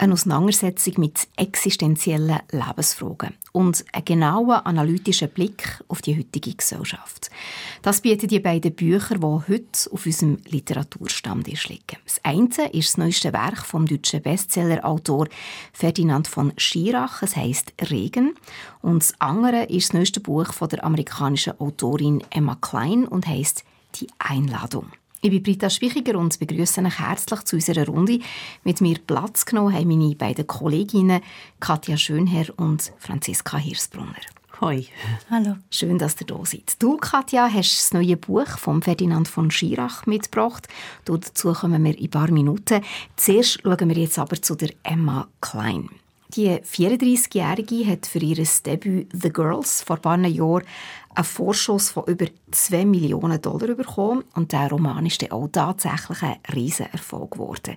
eine Auseinandersetzung mit existenziellen Lebensfragen und einen genauen analytischen Blick auf die heutige Gesellschaft. Das bieten die beiden Bücher, die heute auf unserem Literaturstand liegen. Das eine ist das neueste Werk vom deutschen Bestsellerautor Ferdinand von Schirach, es heißt Regen, und das andere ist das neueste Buch von der amerikanischen Autorin Emma Klein und heißt Die Einladung. Ich bin Britta Spichiger und begrüße euch herzlich zu unserer Runde. Mit mir Platz genommen haben meine beiden Kolleginnen Katja Schönherr und Franziska Hirsbrunner. Hoi. Hallo. Schön, dass ihr da seid. Du, Katja, hast das neue Buch von Ferdinand von Schirach mitgebracht. Dazu kommen wir in ein paar Minuten. Zuerst schauen wir jetzt aber zu der Emma Klein. Die 34-Jährige hat für ihr Debüt «The Girls» vor ein paar Jahren einen Vorschuss von über 2 Millionen Dollar bekommen und der Roman ist dann auch tatsächlich ein Riesenerfolg geworden.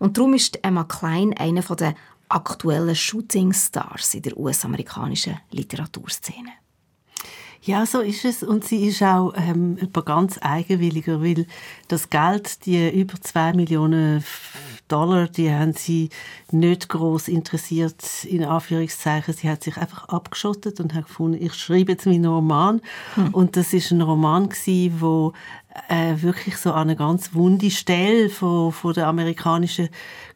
Und darum ist Emma Klein einer der aktuellen Shooting Stars in der US-amerikanischen Literaturszene. Ja, so ist es. Und sie ist auch ähm, ganz eigenwilliger, weil das Geld, die über 2 Millionen Dollar, die haben sie nicht groß interessiert, in Anführungszeichen. Sie hat sich einfach abgeschottet und hat gefunden, ich schreibe jetzt meinen Roman. Hm. Und das ist ein Roman gewesen, wo äh, wirklich so an eine ganz wunde Stelle von, von der amerikanischen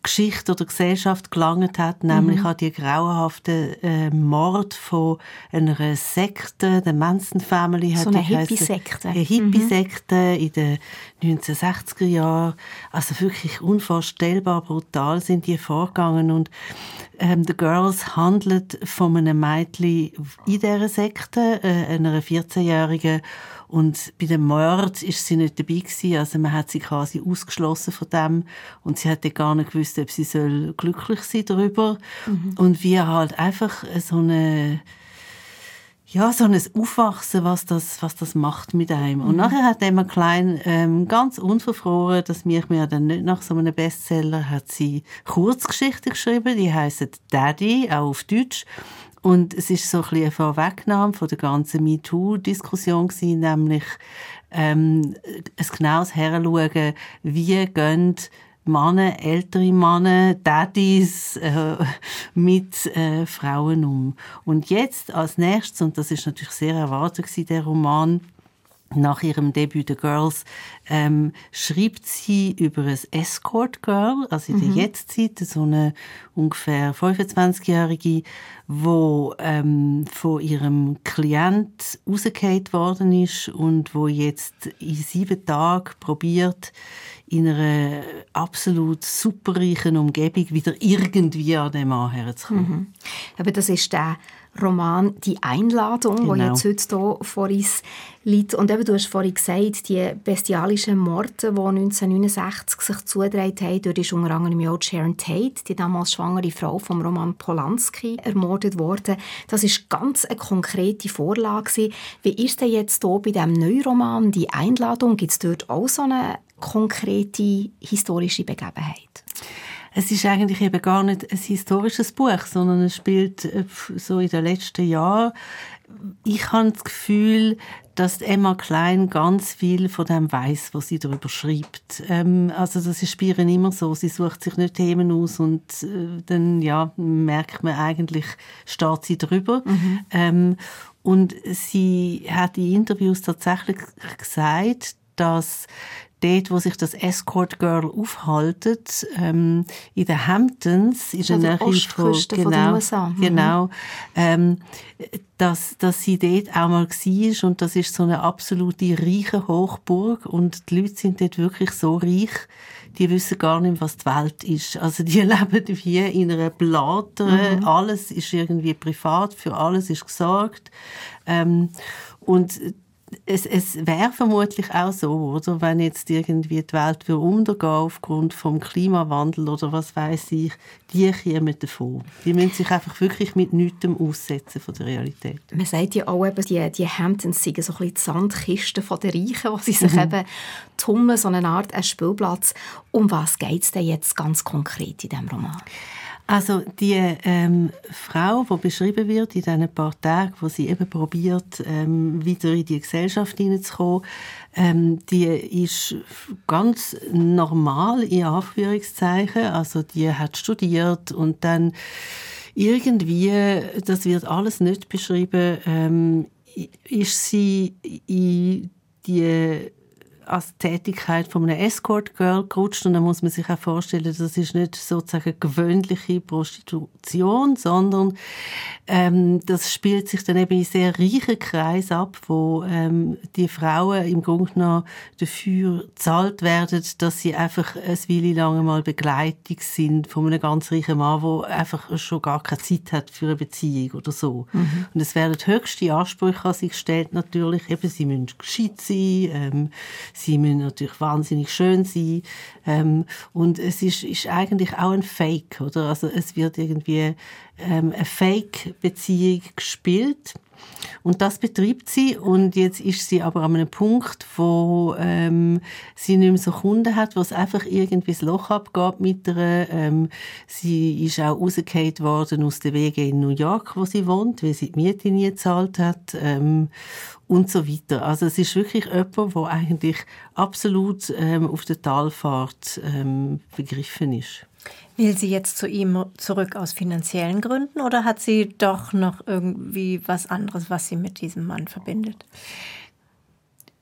Geschichte oder Gesellschaft gelangt hat, nämlich mhm. an die grauenhaften äh, Mord von einer Sekte, der Manson Family. So eine Hippie-Sekte. Eine Hippie-Sekte mhm. in den 1960er Jahren. Also wirklich unvorstellbar brutal sind die vorgegangen und ähm, The Girls handelt von einem Mädchen in dieser Sekte, äh, einer 14-jährigen und bei dem Mord ist sie nicht dabei gewesen. Also man hat sie quasi ausgeschlossen von dem. Und sie hat gar nicht gewusst, ob sie soll glücklich sein darüber. Mhm. Und wir halt einfach so eine, ja, so ein Aufwachsen, was das, was das macht mit einem. Und mhm. nachher hat Emma Klein ähm, ganz unverfroren, dass mich mir dann nicht nach so einem Bestseller hat sie Kurzgeschichte geschrieben, die heißt Daddy, auch auf Deutsch. Und es ist so ein bisschen eine Vorwegnahme von der ganzen MeToo-Diskussion gewesen, nämlich ähm, ein genaues Heranschauen, wie gehen Männer, ältere Männer, Daddys äh, mit äh, Frauen um. Und jetzt als nächstes, und das ist natürlich sehr erwartet gewesen, der Roman, nach ihrem Debüt The Girls ähm, schreibt sie über ein Escort Girl, also in mhm. der Jetztzeit, so eine ungefähr 25-jährige, wo ähm, von ihrem Klient rausgekehrt worden ist und wo jetzt in sieben Tagen probiert, in einer absolut superreichen Umgebung wieder irgendwie an den Mann herzukommen. Mhm. Aber das ist der Roman «Die Einladung», genau. wo jetzt heute hier vor uns liegt. Und eben, du hast vorhin gesagt, die bestialischen Morde, die 1969 sich zugedreht haben, dort ist unter anderem auch Sharon Tate, die damals schwangere Frau von Roman Polanski, ermordet worden. Das ist ganz eine konkrete Vorlage. Wie ist denn jetzt hier bei diesem neuen Roman «Die Einladung»? Gibt es dort auch so eine konkrete historische Begebenheit? Es ist eigentlich eben gar nicht ein historisches Buch, sondern es spielt äh, so in den letzten Jahren. Ich habe das Gefühl, dass Emma Klein ganz viel von dem weiß, was sie darüber schreibt. Ähm, also das ist Spieren immer so. Sie sucht sich nicht Themen aus und äh, dann ja merkt man eigentlich steht sie drüber. Mhm. Ähm, und sie hat in Interviews tatsächlich gesagt, dass dort, wo sich das Escort Girl aufhaltet, ähm, in den Hamptons, in der Nähe von, genau, von mhm. genau, ähm, dass, dass sie dort auch mal war und das ist so eine absolute reiche Hochburg und die Leute sind dort wirklich so reich, die wissen gar nicht, was die Welt ist. Also die leben wie in einer Blase, mhm. alles ist irgendwie privat, für alles ist gesorgt. Ähm, und es, es wäre vermutlich auch so, oder, wenn jetzt irgendwie die Welt für untergehen aufgrund vom Klimawandel oder was weiß ich, die kommen davon. Die müssen sich einfach wirklich mit nichts aussetzen von der Realität. Man sagt ja auch eben, die, die Hamptons sind so ein bisschen die Sandkisten der Reichen, wo sie sich mhm. eben tummeln, so eine Art ein Spielplatz. Um was geht es denn jetzt ganz konkret in diesem Roman? Also die ähm, Frau, die beschrieben wird in diesen paar Tagen, wo sie eben probiert, ähm, wieder in die Gesellschaft hineinzukommen, ähm, die ist ganz normal in Anführungszeichen. Also die hat studiert und dann irgendwie, das wird alles nicht beschrieben, ähm, ist sie in die als Tätigkeit von einem Escort Girl gerutscht und dann muss man sich auch vorstellen, das ist nicht sozusagen gewöhnliche Prostitution, sondern ähm, das spielt sich dann eben in sehr reichen Kreis ab, wo ähm, die Frauen im Grunde genommen dafür zahlt werden, dass sie einfach eine Weile lang einmal Begleitung sind von einem ganz reichen Mann, der einfach schon gar keine Zeit hat für eine Beziehung oder so. Mhm. Und es werden höchste Ansprüche an sie gestellt natürlich, eben sie müssen gescheit sein, ähm, Sie müssen natürlich wahnsinnig schön sein. Ähm, und es ist, ist eigentlich auch ein Fake, oder? Also es wird irgendwie ähm, eine Fake-Beziehung gespielt. Und das betreibt sie und jetzt ist sie aber an einem Punkt, wo ähm, sie nicht mehr so Kunden hat, wo es einfach irgendwie das Loch abgeht mit ihr. Ähm, sie ist auch rausgefallen worden aus der Wege in New York, wo sie wohnt, weil sie die Miete nie gezahlt hat ähm, und so weiter. Also es ist wirklich jemand, der eigentlich absolut ähm, auf der Talfahrt ähm, begriffen ist. Will sie jetzt zu ihm zurück aus finanziellen Gründen oder hat sie doch noch irgendwie was anderes, was sie mit diesem Mann verbindet?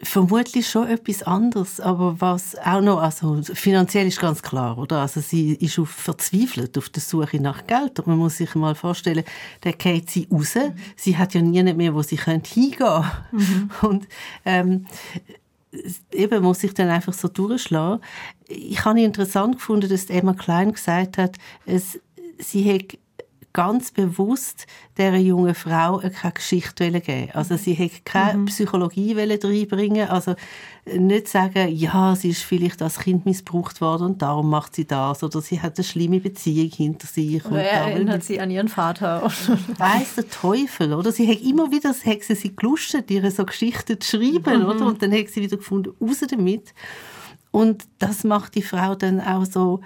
Vermutlich schon etwas anderes, aber was auch noch, also finanziell ist ganz klar, oder? Also sie ist auf, verzweifelt auf der Suche nach Geld. Und man muss sich mal vorstellen, der geht sie raus. Mhm. Sie hat ja nie mehr, wo sie hingehen könnte. Mhm. Und ähm, eben muss ich dann einfach so durchschlagen. Ich habe interessant gefunden, dass Emma Klein gesagt hat, es, sie hätte ganz bewusst dieser jungen Frau keine Geschichte geben Also sie hätte keine mhm. Psychologie reinbringen Also nicht sagen, ja, sie ist vielleicht als Kind missbraucht worden und darum macht sie das. Oder sie hat eine schlimme Beziehung hinter sich. Oder erinnert sie an ihren Vater. Weiß der Teufel, oder? Sie hat immer wieder, hat sie sich gelustet, ihre so Geschichten zu schreiben, mhm. oder? Und dann hat sie wieder gefunden, raus damit. Und das macht die Frau dann auch so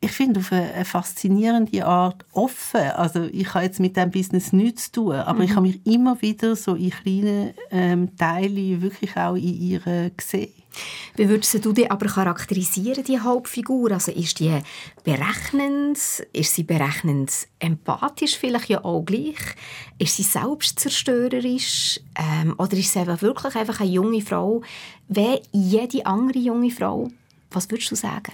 ich finde, auf eine, faszinierende Art offen. Also ich habe jetzt mit dem Business nichts zu tun, aber mhm. ich habe mich immer wieder so in kleinen ähm, Teilen wirklich auch in ihr gesehen. Wie würdest du die aber charakterisieren, die Hauptfigur? Also ist die berechnend? Ist sie berechnend empathisch vielleicht ja auch gleich? Ist sie selbstzerstörerisch? Ähm, oder ist sie eben wirklich einfach eine junge Frau, wie jede andere junge Frau? Was würdest du sagen?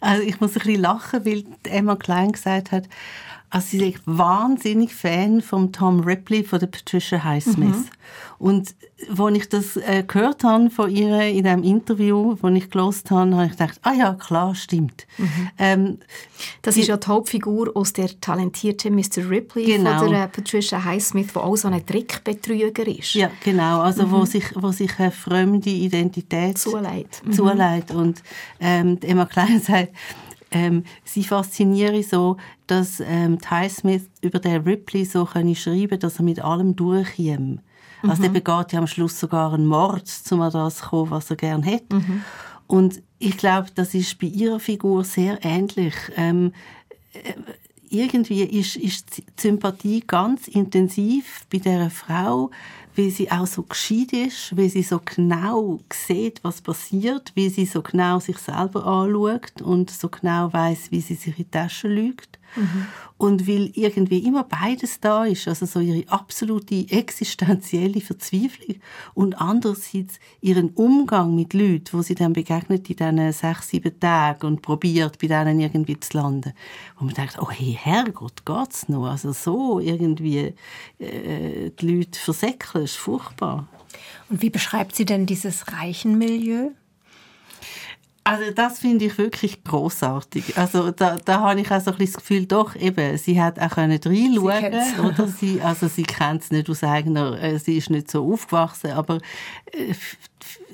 Also ich muss ein bisschen lachen, weil Emma Klein gesagt hat, also sie ist wahnsinnig Fan von Tom Ripley von der Patricia Highsmith. Mhm. Und als ich das äh, gehört habe von ihr in einem Interview, das ich gelesen habe, habe ich gedacht, ah ja, klar, stimmt. Mhm. Ähm, das ist ja die Hauptfigur aus der talentierten Mr. Ripley genau. von der äh, Patricia Highsmith, die auch so ein Trickbetrüger ist. Ja, genau. Also mhm. wo sich, wo sich eine fremde Identität zuleiht. Mhm. zuleiht. Und ähm, Emma Klein sagt, ähm, sie fasziniere so, dass ähm, Ty Smith über den Ripley so können schreiben, dass er mit allem durchkommt. Mhm. Also er begeht ja am Schluss sogar einen Mord, um an das zu kommen, was er gerne hätte. Mhm. Und ich glaube, das ist bei ihrer Figur sehr ähnlich. Ähm, äh, irgendwie ist, ist die Sympathie ganz intensiv bei der Frau, weil sie auch so gescheit ist, weil sie so genau sieht, was passiert, wie sie so genau sich selber anschaut und so genau weiß, wie sie sich in die Tasche lügt. Mhm. Und weil irgendwie immer beides da ist, also so ihre absolute existenzielle Verzweiflung und andererseits ihren Umgang mit Leuten, wo sie dann begegnet in diesen sechs, sieben Tagen und probiert, bei denen irgendwie zu landen. Wo man denkt, oh hey, Herrgott, geht's noch? Also so irgendwie äh, die Leute versäckeln, ist furchtbar. Und wie beschreibt sie denn dieses reichen Milieu? Also das finde ich wirklich großartig. Also da, da habe ich auch so ein bisschen das Gefühl, doch eben, sie hat auch können reinschauen, sie oder sie, also sie kennt es nicht aus eigener, äh, sie ist nicht so aufgewachsen, aber äh,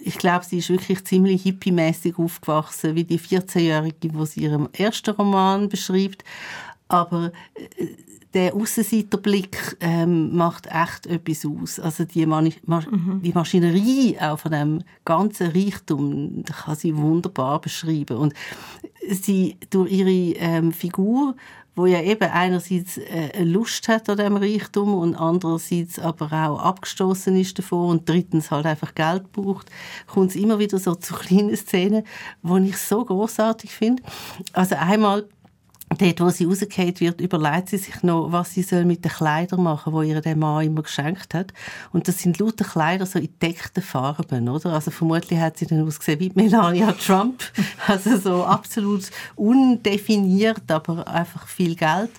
ich glaube, sie ist wirklich ziemlich hippiemäßig aufgewachsen, wie die 14-Jährige, die sie ihrem ersten Roman beschreibt. Aber äh, der Aussenseiterblick ähm, macht echt etwas aus. Also die, Mani Mas mhm. die Maschinerie auch von dem ganzen Reichtum, kann sie wunderbar beschreiben. Und sie durch ihre ähm, Figur wo ja eben einerseits äh, Lust hat an dem Reichtum und andererseits aber auch abgestoßen ist davon und drittens halt einfach Geld braucht, kommt es immer wieder so zu kleinen Szenen, die ich so großartig finde. Also einmal dort, wo sie rausgefallen wird, überlegt sie sich noch, was sie soll mit den Kleidern machen soll, die ihr der Mann immer geschenkt hat. Und das sind lauter Kleider so in deckten Farben, oder? Also vermutlich hat sie dann ausgesehen wie Melania Trump. Also so absolut undefiniert, aber einfach viel Geld.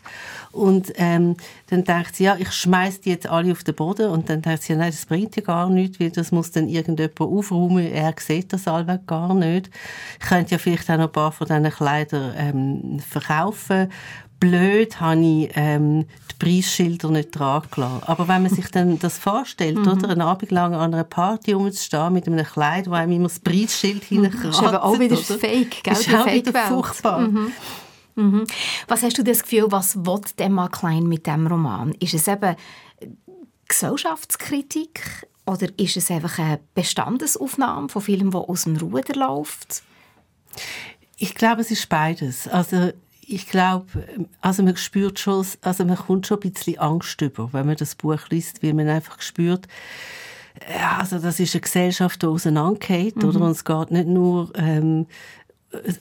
Und ähm, dann denkt sie, ja, ich schmeiß die jetzt alle auf den Boden. Und dann denkt sie, nein, das bringt ja gar nichts, weil das muss dann irgendjemand aufräumen. Er sieht das allweg gar nicht. Ich könnte ja vielleicht auch noch ein paar von diesen Kleidern ähm, verkaufen. Blöd habe ich ähm, die Preisschilder nicht dran gelassen. Aber wenn man sich dann das vorstellt, mhm. oder, einen Abend lang an einer Party rumzustehen mit einem Kleid, wo einem immer das Preisschild mhm. hinkratzt. Das ist aber auch wieder oder? fake, gell? Das ist auch wieder furchtbar. Mhm. Mhm. Was hast du das Gefühl, was will Emma Klein mit dem Roman? Ist es eben Gesellschaftskritik oder ist es einfach eine Bestandesaufnahme von Filmen, die aus dem Ruder läuft? Ich glaube, es ist beides. Also ich glaube, also man spürt schon, also man kommt schon ein bisschen Angst über, wenn man das Buch liest, weil man einfach spürt, also das ist eine Gesellschaft, die auseinandergeht, mhm. oder? Und es geht nicht nur ähm,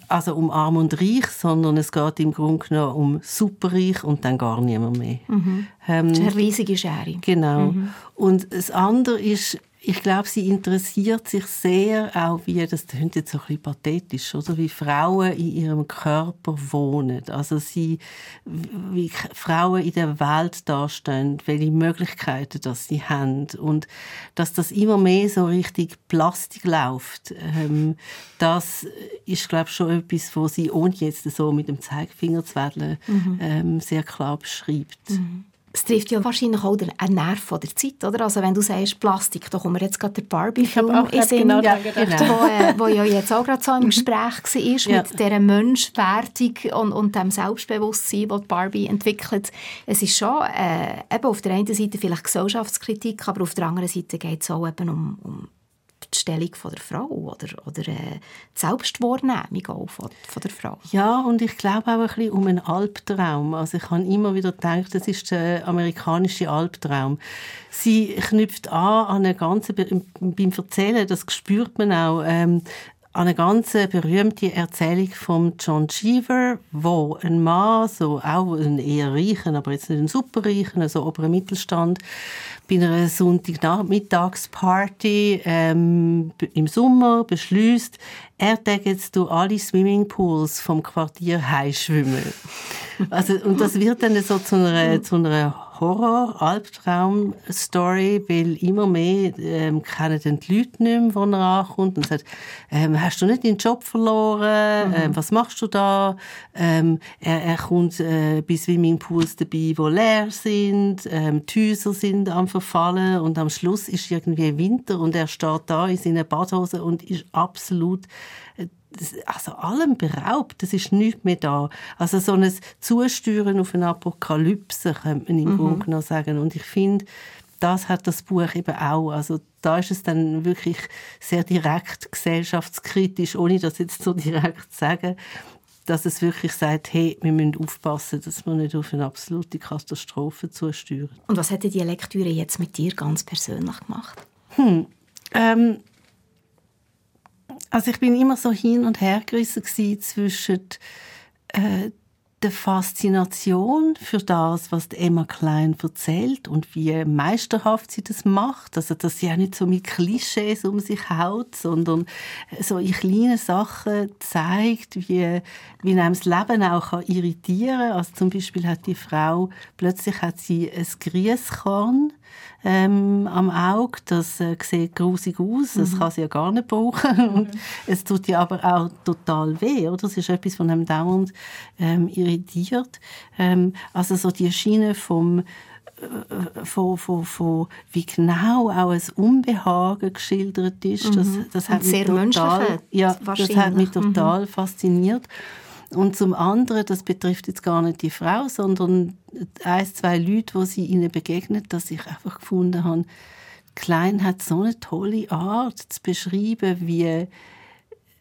also um Arm und Reich, sondern es geht im Grunde genommen um Superreich und dann gar niemand mehr. Mhm. Ähm, das ist eine riesige Schere. Genau. Mhm. Und das andere ist, ich glaube, sie interessiert sich sehr auch, wie, das klingt jetzt so ein bisschen pathetisch, oder, wie Frauen in ihrem Körper wohnen. Also sie, wie Frauen in der Welt dastehen, welche Möglichkeiten das sie haben. Und dass das immer mehr so richtig Plastik läuft, ähm, das ist, glaube ich, schon etwas, wo sie, ohne jetzt so mit dem Zeigefinger zu wedeln, mhm. ähm, sehr klar beschreibt. Mhm es trifft ja wahrscheinlich auch einen Nerv der Zeit, oder? Also wenn du sagst Plastik, da kommen wir jetzt gerade der Barbie-Film in Sinn, genau ja. Wo, äh, wo, ja jetzt auch gerade so im mhm. Gespräch war, ja. mit dieser Menschwertung und, und dem Selbstbewusstsein, das Barbie entwickelt. Es ist schon äh, eben auf der einen Seite vielleicht Gesellschaftskritik, aber auf der anderen Seite geht es auch eben um, um die Stellung von der Frau oder, oder äh, die Selbstwahrnehmung auch von, von der Frau. Ja, und ich glaube auch ein bisschen um einen Albtraum. Also ich habe immer wieder gedacht, das ist der amerikanische Albtraum. Sie knüpft an an eine ganze, beim Erzählen, das spürt man auch, ähm, an eine ganz berühmte Erzählung von John Cheever, wo ein Mann, so auch ein eher reichen, aber jetzt nicht ein superreichen, also oberen Mittelstand, bei einer Sonntagnachmittagsparty ähm, im Sommer beschließt, er geht jetzt durch alle Swimmingpools vom Quartier heimschwimmen. Also, und das wird dann so zu einer, zu einer Horror-Albtraum-Story, weil immer mehr ähm, kennen dann die Leute nicht mehr, wo er ankommt und sagt, ähm, hast du nicht deinen Job verloren? Mhm. Ähm, was machst du da? Ähm, er, er kommt äh, bei Swimmingpools dabei, die leer sind, ähm, die Häuser sind am Verfallen und am Schluss ist irgendwie Winter und er steht da in seiner Badhose und ist absolut äh, also allem beraubt, das ist nichts mehr da. Also so ein Zusteuern auf eine Apokalypse, könnte man im mhm. Grunde genommen sagen. Und ich finde, das hat das Buch eben auch. Also da ist es dann wirklich sehr direkt gesellschaftskritisch, ohne das jetzt so direkt zu sagen, dass es wirklich sagt, hey, wir müssen aufpassen, dass wir nicht auf eine absolute Katastrophe zusteuern. Und was hätte die Lektüre jetzt mit dir ganz persönlich gemacht? Hm. Ähm, also ich bin immer so hin und her gerissen zwischen äh, der Faszination für das, was Emma Klein erzählt und wie meisterhaft sie das macht. Also, dass sie auch nicht so mit Klischees um sich haut, sondern so in kleinen Sachen zeigt, wie, wie einem das Leben auch irritieren kann. Also, zum Beispiel hat die Frau, plötzlich hat sie ein Grießkorn ähm, am Auge. Das äh, sieht grusig aus, das mhm. kann sie ja gar nicht brauchen. Und es tut ja aber auch total weh, oder? Das ist etwas, von einem dauernd ähm, irritiert. Ähm, also so die Schiene vom äh, von, von, von, wie genau auch ein Unbehagen geschildert ist. Das, mhm. das hat sehr mich total, ja, das hat mich total mhm. fasziniert. Und zum anderen, das betrifft jetzt gar nicht die Frau, sondern ein, zwei Leute, wo sie ihnen begegnet, dass ich einfach gefunden habe, Klein hat so eine tolle Art zu beschreiben, wie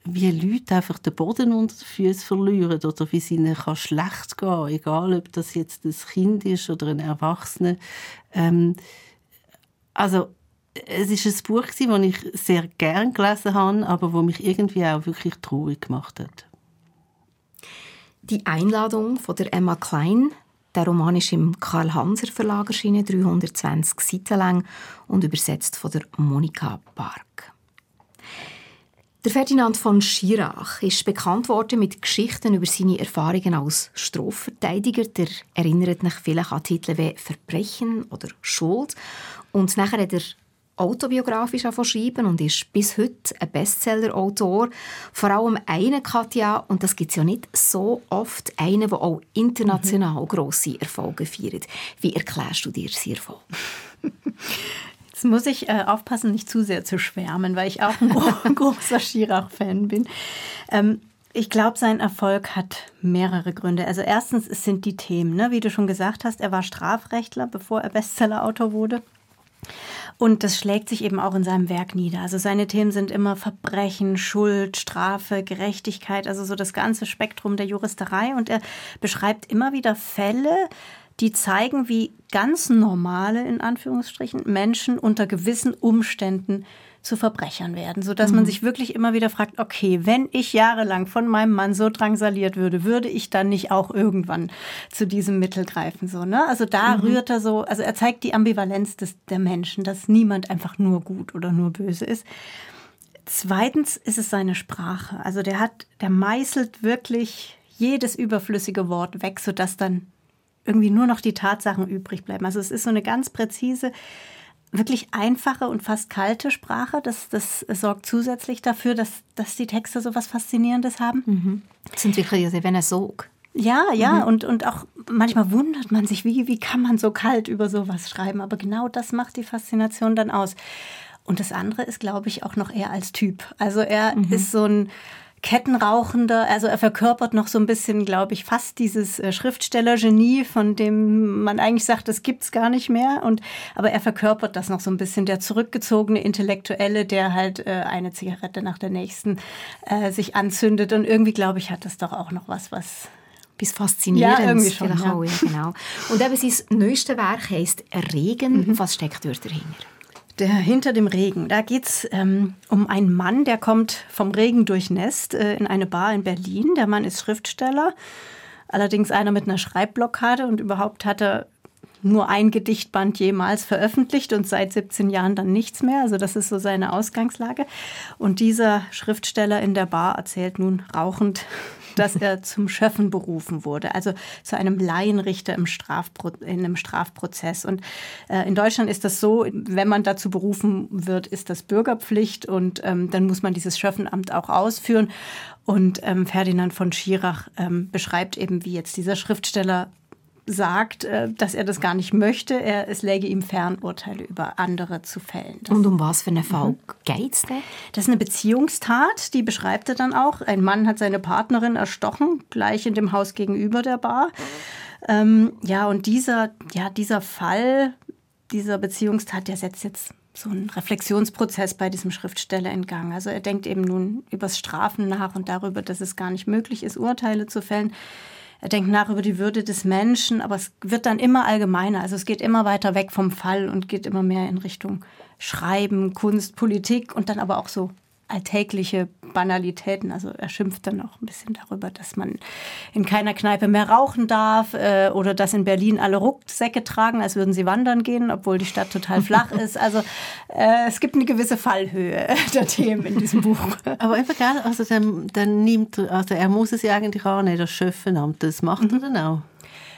wie Leute einfach den Boden unter den Füßen verlieren oder wie es ihnen kann schlecht gehen egal ob das jetzt ein Kind ist oder ein Erwachsener. Ähm, also es ist ein Buch, das ich sehr gern gelesen habe, aber wo mich irgendwie auch wirklich traurig gemacht hat. Die Einladung von der Emma Klein, der Roman ist im Karl Hanser Verlag erschienen, 320 Seiten lang und übersetzt von der Monika Park. Der Ferdinand von Schirach ist bekannt worden mit Geschichten über seine Erfahrungen als Strafverteidiger. Der erinnert sich vielleicht an Titel wie Verbrechen oder Schuld. Und nachher hat er autobiografisch schreiben und ist bis heute ein Bestseller-Autor. Vor allem eine Katja, und das gibt es ja nicht so oft, eine, der auch international mhm. grosse Erfolge feiert. Wie erklärst du dir sie Erfolg? Jetzt muss ich äh, aufpassen, nicht zu sehr zu schwärmen, weil ich auch ein gro großer Schirach-Fan bin. Ähm, ich glaube, sein Erfolg hat mehrere Gründe. Also erstens, es sind die Themen. Ne? Wie du schon gesagt hast, er war Strafrechtler, bevor er Bestseller-Autor wurde. Und das schlägt sich eben auch in seinem Werk nieder. Also seine Themen sind immer Verbrechen, Schuld, Strafe, Gerechtigkeit, also so das ganze Spektrum der Juristerei. Und er beschreibt immer wieder Fälle, die zeigen, wie ganz normale, in Anführungsstrichen, Menschen unter gewissen Umständen zu Verbrechern werden, so dass mhm. man sich wirklich immer wieder fragt, okay, wenn ich jahrelang von meinem Mann so drangsaliert würde, würde ich dann nicht auch irgendwann zu diesem Mittel greifen, so, ne? Also da mhm. rührt er so, also er zeigt die Ambivalenz des, der Menschen, dass niemand einfach nur gut oder nur böse ist. Zweitens ist es seine Sprache. Also der hat, der meißelt wirklich jedes überflüssige Wort weg, sodass dann irgendwie nur noch die Tatsachen übrig bleiben. Also es ist so eine ganz präzise wirklich einfache und fast kalte Sprache. Das, das sorgt zusätzlich dafür, dass, dass die Texte so was Faszinierendes haben. Mhm. Das sind wirklich wie ein Sog. Ja, ja, mhm. und, und auch manchmal wundert man sich, wie, wie kann man so kalt über sowas schreiben. Aber genau das macht die Faszination dann aus. Und das andere ist, glaube ich, auch noch eher als Typ. Also er mhm. ist so ein Kettenrauchender, also er verkörpert noch so ein bisschen, glaube ich, fast dieses äh, Schriftstellergenie, von dem man eigentlich sagt, das gibt's gar nicht mehr. Und aber er verkörpert das noch so ein bisschen, der zurückgezogene Intellektuelle, der halt äh, eine Zigarette nach der nächsten äh, sich anzündet. Und irgendwie, glaube ich, hat das doch auch noch was, was bis faszinierend. Ja, irgendwie schon. Ja. Auch, ja, genau. Und eben sein neuestes Werk heisst Regen. Mhm. Was steckt dort dahinter? Der Hinter dem Regen. Da geht es ähm, um einen Mann, der kommt vom Regen durchnässt äh, in eine Bar in Berlin. Der Mann ist Schriftsteller, allerdings einer mit einer Schreibblockade und überhaupt hat er nur ein Gedichtband jemals veröffentlicht und seit 17 Jahren dann nichts mehr. Also das ist so seine Ausgangslage. Und dieser Schriftsteller in der Bar erzählt nun rauchend dass er zum Schöffen berufen wurde, also zu einem Laienrichter im Strafpro in einem Strafprozess. Und äh, in Deutschland ist das so, wenn man dazu berufen wird, ist das Bürgerpflicht und ähm, dann muss man dieses Schöffenamt auch ausführen. Und ähm, Ferdinand von Schirach ähm, beschreibt eben, wie jetzt dieser Schriftsteller sagt, äh, dass er das gar nicht möchte. Er, es läge ihm fern, Urteile über andere zu fällen. Das Und um was für eine Fall mhm. geht es denn? Das ist eine Beziehungstat, die beschreibt er dann auch. Ein Mann hat seine Partnerin erstochen, gleich in dem Haus gegenüber der Bar. Ähm, ja, und dieser, ja, dieser Fall, dieser Beziehungstat, der setzt jetzt so einen Reflexionsprozess bei diesem Schriftsteller in Gang. Also er denkt eben nun übers Strafen nach und darüber, dass es gar nicht möglich ist, Urteile zu fällen. Er denkt nach über die Würde des Menschen, aber es wird dann immer allgemeiner. Also es geht immer weiter weg vom Fall und geht immer mehr in Richtung Schreiben, Kunst, Politik und dann aber auch so alltägliche Banalitäten. Also er schimpft dann auch ein bisschen darüber, dass man in keiner Kneipe mehr rauchen darf äh, oder dass in Berlin alle Rucksäcke tragen, als würden sie wandern gehen, obwohl die Stadt total flach ist. Also äh, es gibt eine gewisse Fallhöhe der Themen in diesem Buch. Aber einfach, also dann, dann nimmt, also er muss es ja eigentlich annehmen, das Schöffenamt, das macht mhm. er dann auch.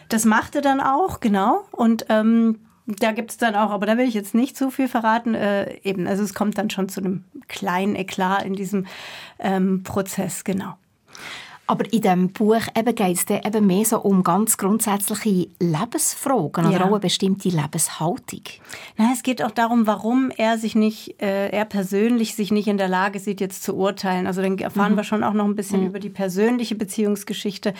Das macht er dann auch, genau. Und ähm, da gibt es dann auch, aber da will ich jetzt nicht zu viel verraten, äh, eben, also es kommt dann schon zu einem kleinen Eklat in diesem ähm, Prozess, genau. Aber in diesem Buch geht es eben mehr so um ganz grundsätzliche Lebensfragen oder auch eine bestimmte Lebenshaltung. Na, es geht auch darum, warum er sich nicht, äh, er persönlich sich nicht in der Lage sieht, jetzt zu urteilen. Also dann erfahren mhm. wir schon auch noch ein bisschen mhm. über die persönliche Beziehungsgeschichte.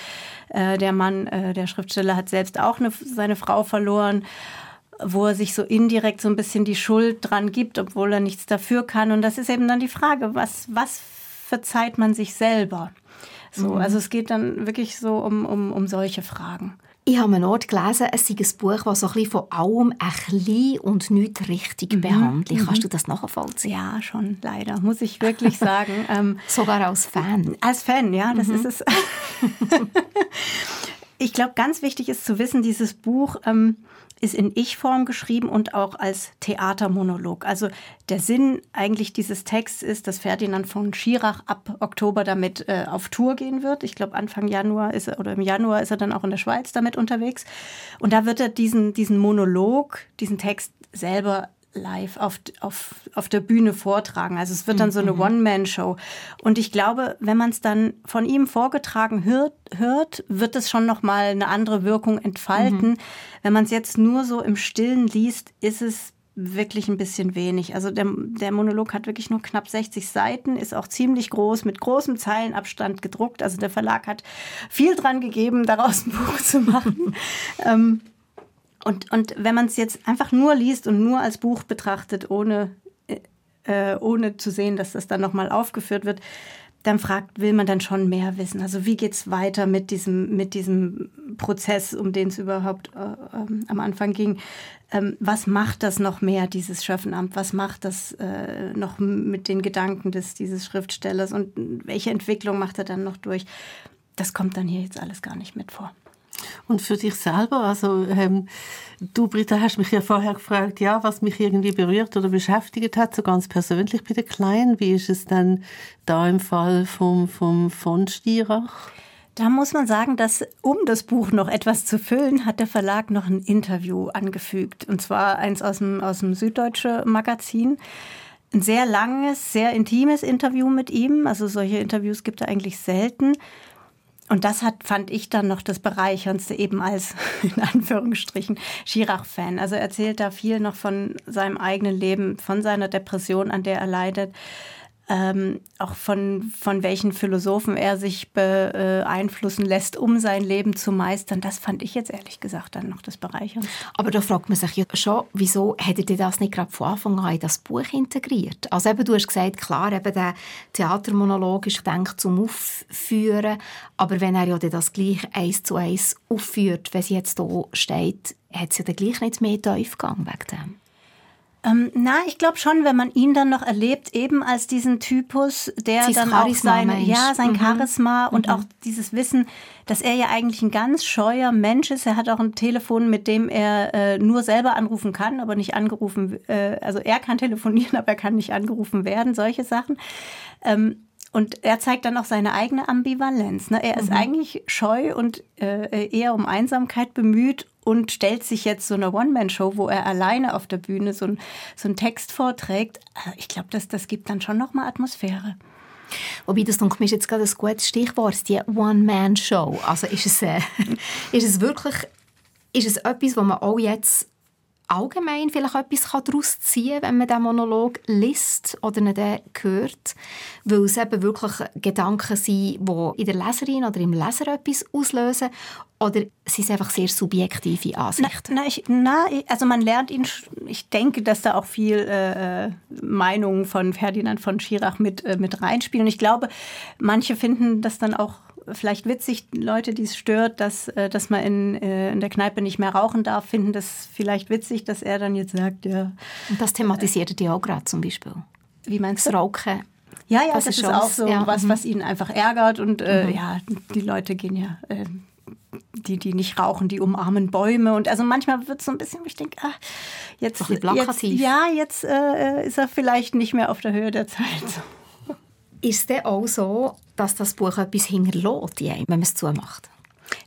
Äh, der Mann, äh, der Schriftsteller, hat selbst auch eine, seine Frau verloren wo er sich so indirekt so ein bisschen die Schuld dran gibt, obwohl er nichts dafür kann. Und das ist eben dann die Frage, was, was verzeiht man sich selber? So, mhm. Also es geht dann wirklich so um, um, um solche Fragen. Ich habe einen Ort gelesen, es sei ein Buch, das so ein bisschen von allem ein bisschen und nicht richtig mhm. behandelt. Mhm. Kannst du das nachvollziehen? Ja, schon, leider, muss ich wirklich sagen. Ähm, Sogar als Fan? Als Fan, ja, das mhm. ist es. ich glaube, ganz wichtig ist zu wissen, dieses Buch ähm, ist in Ich-Form geschrieben und auch als Theatermonolog. Also der Sinn eigentlich dieses Texts ist, dass Ferdinand von Schirach ab Oktober damit äh, auf Tour gehen wird. Ich glaube, Anfang Januar ist er, oder im Januar ist er dann auch in der Schweiz damit unterwegs. Und da wird er diesen, diesen Monolog, diesen Text selber live auf, auf, auf der Bühne vortragen. Also es wird dann so eine mhm. One-Man-Show. Und ich glaube, wenn man es dann von ihm vorgetragen hört, hört wird es schon nochmal eine andere Wirkung entfalten. Mhm. Wenn man es jetzt nur so im Stillen liest, ist es wirklich ein bisschen wenig. Also der, der Monolog hat wirklich nur knapp 60 Seiten, ist auch ziemlich groß, mit großem Zeilenabstand gedruckt. Also der Verlag hat viel dran gegeben, daraus ein Buch zu machen. ähm, und, und wenn man es jetzt einfach nur liest und nur als Buch betrachtet, ohne, äh, ohne zu sehen, dass das dann nochmal aufgeführt wird, dann fragt, will man dann schon mehr wissen. Also wie geht es weiter mit diesem, mit diesem Prozess, um den es überhaupt äh, äh, am Anfang ging? Ähm, was macht das noch mehr, dieses Schöffenamt? Was macht das äh, noch mit den Gedanken des, dieses Schriftstellers? Und welche Entwicklung macht er dann noch durch? Das kommt dann hier jetzt alles gar nicht mit vor. Und für dich selber, also ähm, du Britta hast mich ja vorher gefragt, ja, was mich irgendwie berührt oder beschäftigt hat, so ganz persönlich bei der Kleinen. Wie ist es denn da im Fall vom, vom von Stierach? Da muss man sagen, dass um das Buch noch etwas zu füllen, hat der Verlag noch ein Interview angefügt. Und zwar eins aus dem, aus dem Süddeutsche Magazin. Ein sehr langes, sehr intimes Interview mit ihm. Also solche Interviews gibt es eigentlich selten. Und das hat, fand ich dann noch das Bereicherndste eben als, in Anführungsstrichen, Schirach-Fan. Also er erzählt da viel noch von seinem eigenen Leben, von seiner Depression, an der er leidet, ähm, auch von, von welchen Philosophen er sich beeinflussen lässt, um sein Leben zu meistern. Das fand ich jetzt ehrlich gesagt dann noch das Bereichern. Aber da fragt man sich ja schon, wieso hättet ihr das nicht gerade von Anfang an in das Buch integriert? Also eben, du hast gesagt, klar, eben der Theatermonolog ist gedacht zum Aufführen, aber wenn er ja das gleich eins zu eins aufführt, wenn sie jetzt hier steht, hat es ja dann gleich nicht mehr Tiefgang wegen dem. Ähm, na, ich glaube schon, wenn man ihn dann noch erlebt, eben als diesen Typus, der Dieses dann auch sein, ja, sein mhm. Charisma und mhm. auch dieses Wissen, dass er ja eigentlich ein ganz scheuer Mensch ist. Er hat auch ein Telefon, mit dem er äh, nur selber anrufen kann, aber nicht angerufen. Äh, also er kann telefonieren, aber er kann nicht angerufen werden. Solche Sachen. Ähm, und er zeigt dann auch seine eigene Ambivalenz. Ne? Er ist mhm. eigentlich scheu und äh, eher um Einsamkeit bemüht und stellt sich jetzt so eine One-Man-Show, wo er alleine auf der Bühne so, ein, so einen Text vorträgt. Äh, ich glaube, das, das gibt dann schon nochmal Atmosphäre. Wobei, das denke ich, jetzt gerade ein gutes Stichwort, die One-Man-Show. Also ist es, äh, ist es wirklich ist es etwas, was man auch jetzt allgemein vielleicht etwas daraus ziehen kann, wenn man diesen Monolog liest oder ihn hört, weil es eben wirklich Gedanken sind, die in der Leserin oder im Leser etwas auslösen oder sind es einfach sehr subjektive Ansichten? Na, na, na, also man lernt ihn, ich denke, dass da auch viel äh, Meinungen von Ferdinand von Schirach mit, äh, mit reinspielen. Ich glaube, manche finden das dann auch vielleicht witzig, Leute, die es stört, dass, äh, dass man in, äh, in der Kneipe nicht mehr rauchen darf, finden das vielleicht witzig, dass er dann jetzt sagt, ja. Und das thematisiert ihr auch gerade zum Beispiel. Wie meinst du? Das Rauchen. Ja, ja, das, das ist auch so ja. was, mhm. was ihn einfach ärgert. Und äh, mhm. ja, die Leute gehen ja, äh, die, die nicht rauchen, die umarmen Bäume. Und also manchmal wird es so ein bisschen, ich denke, ah, jetzt, jetzt, ja, jetzt äh, ist er vielleicht nicht mehr auf der Höhe der Zeit. Ist es auch so, dass das Buch etwas hinterlässt, wenn man es zumacht?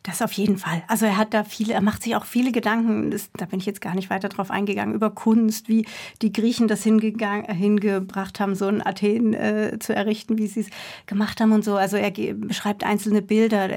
Das auf jeden Fall. Also er hat da viele, er macht sich auch viele Gedanken, das, da bin ich jetzt gar nicht weiter drauf eingegangen, über Kunst, wie die Griechen das hingebracht haben, so ein Athen äh, zu errichten, wie sie es gemacht haben und so. Also er beschreibt einzelne Bilder.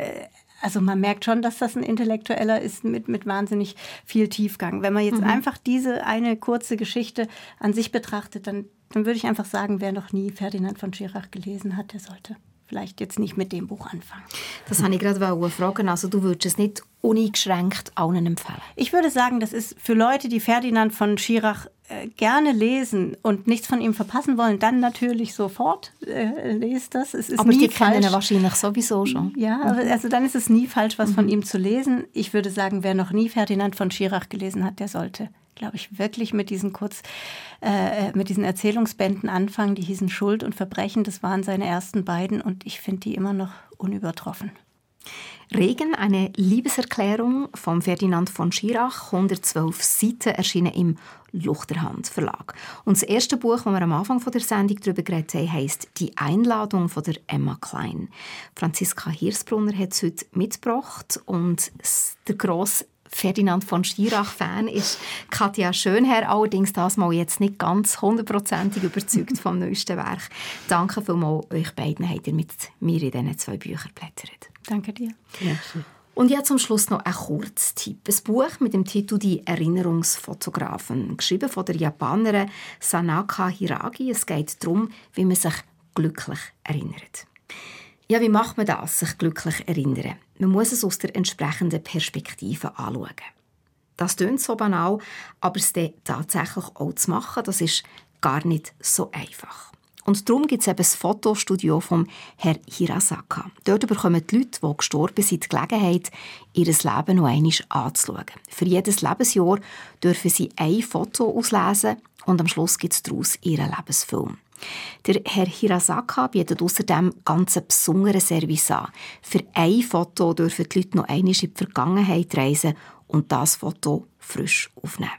Also man merkt schon, dass das ein Intellektueller ist mit, mit wahnsinnig viel Tiefgang. Wenn man jetzt mhm. einfach diese eine kurze Geschichte an sich betrachtet, dann dann würde ich einfach sagen, wer noch nie Ferdinand von Schirach gelesen hat, der sollte vielleicht jetzt nicht mit dem Buch anfangen. Das habe ich gerade fragen. Also du würdest es nicht uneingeschränkt allen empfehlen? Ich würde sagen, das ist für Leute, die Ferdinand von Schirach äh, gerne lesen und nichts von ihm verpassen wollen, dann natürlich sofort äh, lest das. Es ist Aber nie die falsch. kennen ihn wahrscheinlich sowieso schon. Ja, also dann ist es nie falsch, was von ihm zu lesen. Ich würde sagen, wer noch nie Ferdinand von Schirach gelesen hat, der sollte glaube ich, wirklich mit diesen Kurz, äh, mit diesen Erzählungsbänden anfangen. Die hießen Schuld und Verbrechen. Das waren seine ersten beiden und ich finde die immer noch unübertroffen. Regen, eine Liebeserklärung von Ferdinand von Schirach, 112 Seiten, erschienen im Luchterhand Verlag. Und das erste Buch, das wir am Anfang der Sendung darüber geredet haben, heisst «Die Einladung» von der Emma Klein. Franziska Hirsbrunner hat es heute mitgebracht und der grosse Ferdinand von Schirach-Fan ist Katja Schönherr, allerdings das mal jetzt nicht ganz hundertprozentig überzeugt vom neuesten Werk. Danke vielmals euch beiden, habt ihr mit mir in diesen zwei Büchern blättert. Danke dir. Ja, und jetzt zum Schluss noch ein Kurztipp. Ein Buch mit dem Titel «Die Erinnerungsfotografen», geschrieben von der Japanerin Sanaka Hiragi. Es geht darum, wie man sich glücklich erinnert. Ja, wie macht man das, sich glücklich erinnern? Man muss es aus der entsprechenden Perspektive anschauen. Das klingt so banal, aber es dann tatsächlich auch zu machen, das ist gar nicht so einfach. Und darum gibt es eben das Fotostudio vom Herr Hirasaka. Dort bekommen die Leute, die gestorben sind, die Gelegenheit, ihr Leben noch einmal anzuschauen. Für jedes Lebensjahr dürfen sie ein Foto auslesen und am Schluss gibt es daraus ihren Lebensfilm. Der Herr Hirasaka bietet außerdem ganz einen besonderen Service an. Für ein Foto dürfen die Leute noch einmal in die Vergangenheit reisen und das Foto frisch aufnehmen.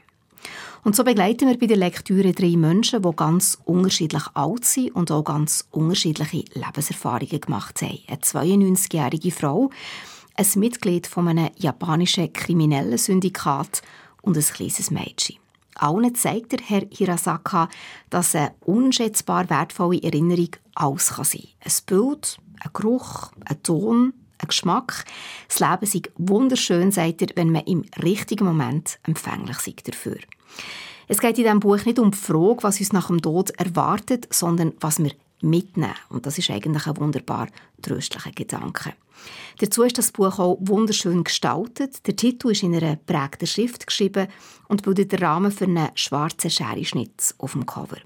Und so begleiten wir bei der Lektüre drei Menschen, die ganz unterschiedlich alt sind und auch ganz unterschiedliche Lebenserfahrungen gemacht haben. Eine 92-jährige Frau, ein Mitglied von einem japanischen kriminellen Syndikat und ein kleines Mädchen. Allen zeigt der Herr Hirasaka, dass eine unschätzbar wertvolle Erinnerung alles kann sein kann. Ein Bild, ein Geruch, ein Ton, ein Geschmack. Das Leben sei wunderschön, sagt er, wenn man im richtigen Moment empfänglich sei dafür. Es geht in diesem Buch nicht um die Frage, was uns nach dem Tod erwartet, sondern was wir mitnehmen. Und das ist eigentlich ein wunderbar tröstlicher Gedanke. Dazu ist das Buch auch wunderschön gestaltet. Der Titel ist in einer prägten Schrift geschrieben und bildet den Rahmen für einen schwarzen Scherenschnitt auf dem Cover.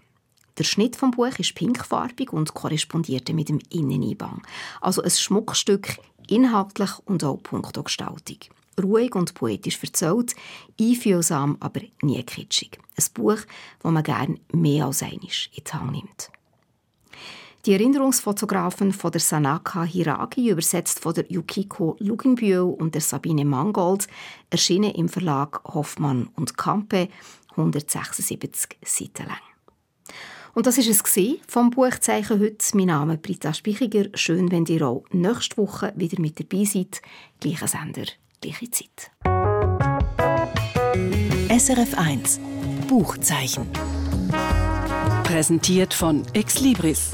Der Schnitt vom Buch ist pinkfarbig und korrespondiert mit dem Inneneinbang. Also ein Schmuckstück, inhaltlich und auch punkto Gestaltung. Ruhig und poetisch erzählt, einfühlsam, aber nie kitschig. Ein Buch, das man gerne mehr als einmal in die Hand nimmt. Die Erinnerungsfotografen von der Sanaka Hiragi, übersetzt von der Yukiko Luginbühl und der Sabine Mangold, erschienen im Verlag Hoffmann und Campe, 176 Seiten lang. Und das war es vom Buchzeichen heute. Mein Name ist Britta Spichiger. Schön, wenn ihr auch nächste Woche wieder mit dabei seid. Gleicher Sender, gleiche Zeit. SRF 1 Buchzeichen. Präsentiert von Exlibris